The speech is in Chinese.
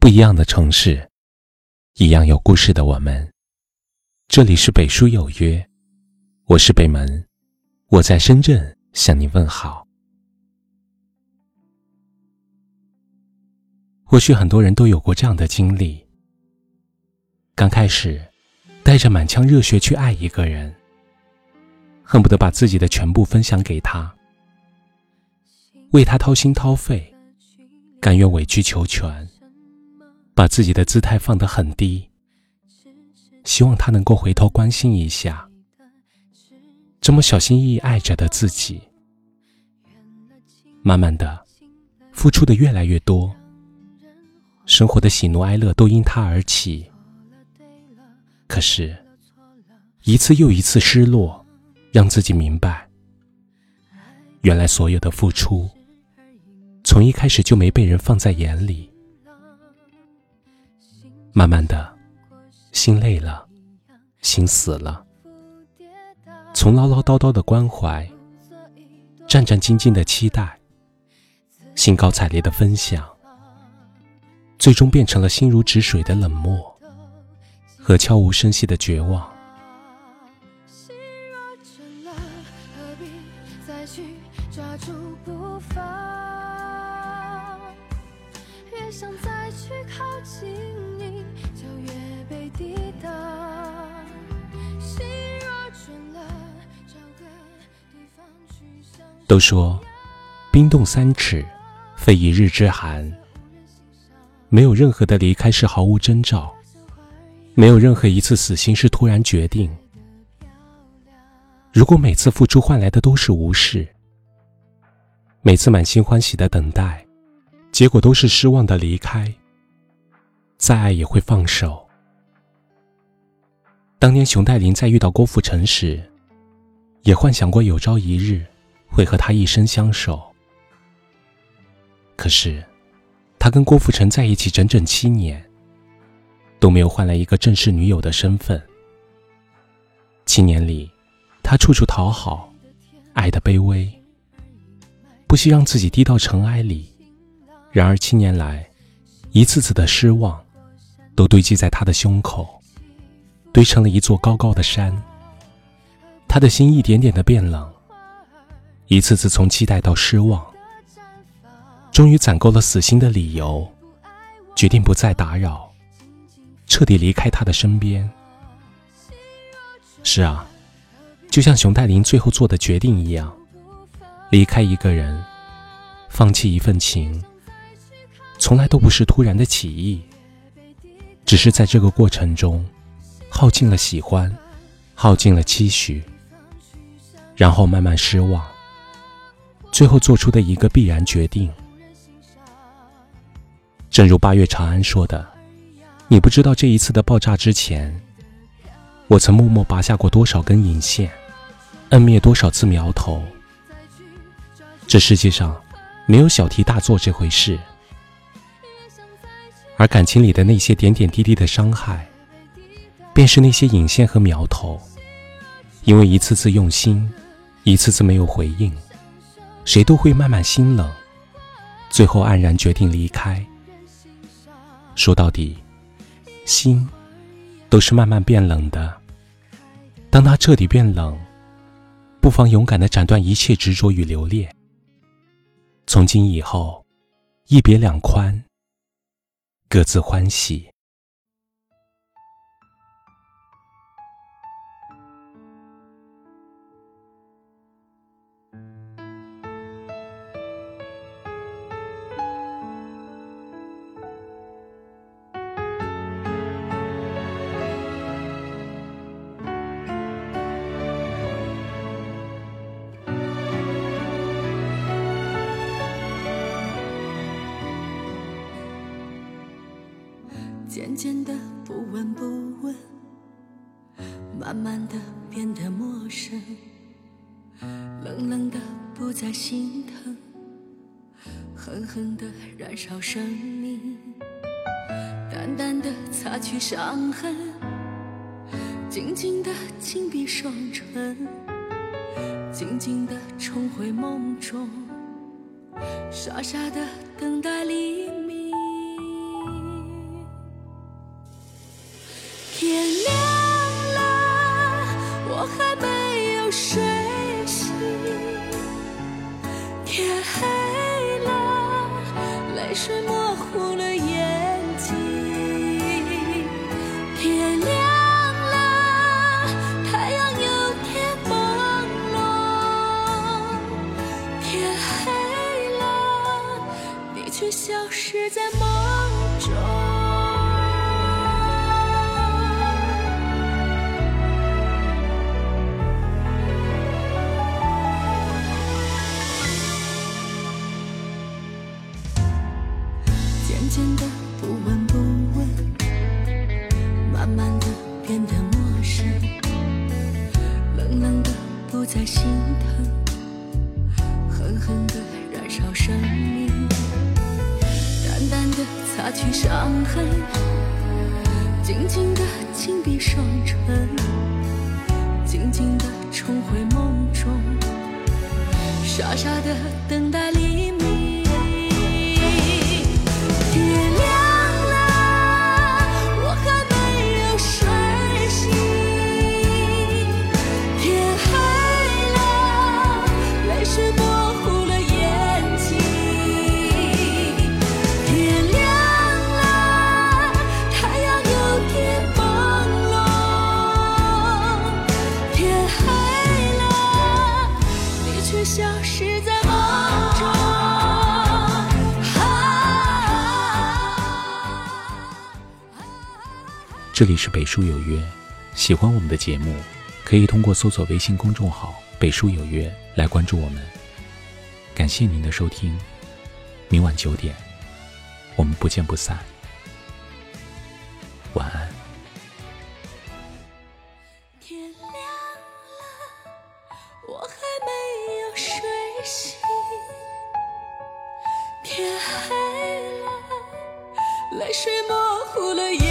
不一样的城市，一样有故事的我们。这里是北书有约，我是北门，我在深圳向你问好。或许很多人都有过这样的经历：刚开始，带着满腔热血去爱一个人，恨不得把自己的全部分享给他，为他掏心掏肺，甘愿委曲求全。把自己的姿态放得很低，希望他能够回头关心一下，这么小心翼翼爱着的自己。慢慢的，付出的越来越多，生活的喜怒哀乐都因他而起。可是，一次又一次失落，让自己明白，原来所有的付出，从一开始就没被人放在眼里。慢慢的，心累了，心死了。从唠唠叨叨的关怀，战战兢兢的期待，兴高采烈的分享，最终变成了心如止水的冷漠和悄无声息的绝望。越想再去靠近。都说冰冻三尺，非一日之寒。没有任何的离开是毫无征兆，没有任何一次死心是突然决定。如果每次付出换来的都是无视，每次满心欢喜的等待，结果都是失望的离开，再爱也会放手。当年熊黛林在遇到郭富城时，也幻想过有朝一日会和他一生相守。可是，他跟郭富城在一起整整七年，都没有换来一个正式女友的身份。七年里，他处处讨好，爱的卑微，不惜让自己低到尘埃里。然而七年来，一次次的失望，都堆积在他的胸口。堆成了一座高高的山，他的心一点点的变冷，一次次从期待到失望，终于攒够了死心的理由，决定不再打扰，彻底离开他的身边。是啊，就像熊黛林最后做的决定一样，离开一个人，放弃一份情，从来都不是突然的起意，只是在这个过程中。耗尽了喜欢，耗尽了期许，然后慢慢失望，最后做出的一个必然决定。正如八月长安说的：“你不知道这一次的爆炸之前，我曾默默拔下过多少根引线，摁灭多少次苗头。这世界上没有小题大做这回事，而感情里的那些点点滴滴的伤害。”便是那些引线和苗头，因为一次次用心，一次次没有回应，谁都会慢慢心冷，最后黯然决定离开。说到底，心都是慢慢变冷的。当它彻底变冷，不妨勇敢的斩断一切执着与留恋。从今以后，一别两宽，各自欢喜。渐渐的不闻不问，慢慢的变得陌生，冷冷的不再心疼，狠狠的燃烧生命，淡淡的擦去伤痕，静静的紧闭双唇，静静的重回梦中，傻傻的等待黎明。泪水模糊了眼睛。天亮了，太阳又天朦胧。天黑了，你却消失在梦中。渐渐的不闻不问慢慢的变得陌生。冷冷的不再心疼狠狠的燃烧生命淡淡的擦去伤痕静静的紧闭双唇静静的重回梦中傻傻的等待这里是北书有约，喜欢我们的节目，可以通过搜索微信公众号“北书有约”来关注我们。感谢您的收听，明晚九点，我们不见不散。晚安。天亮了，我还没有睡醒。天黑了，泪水模糊了眼。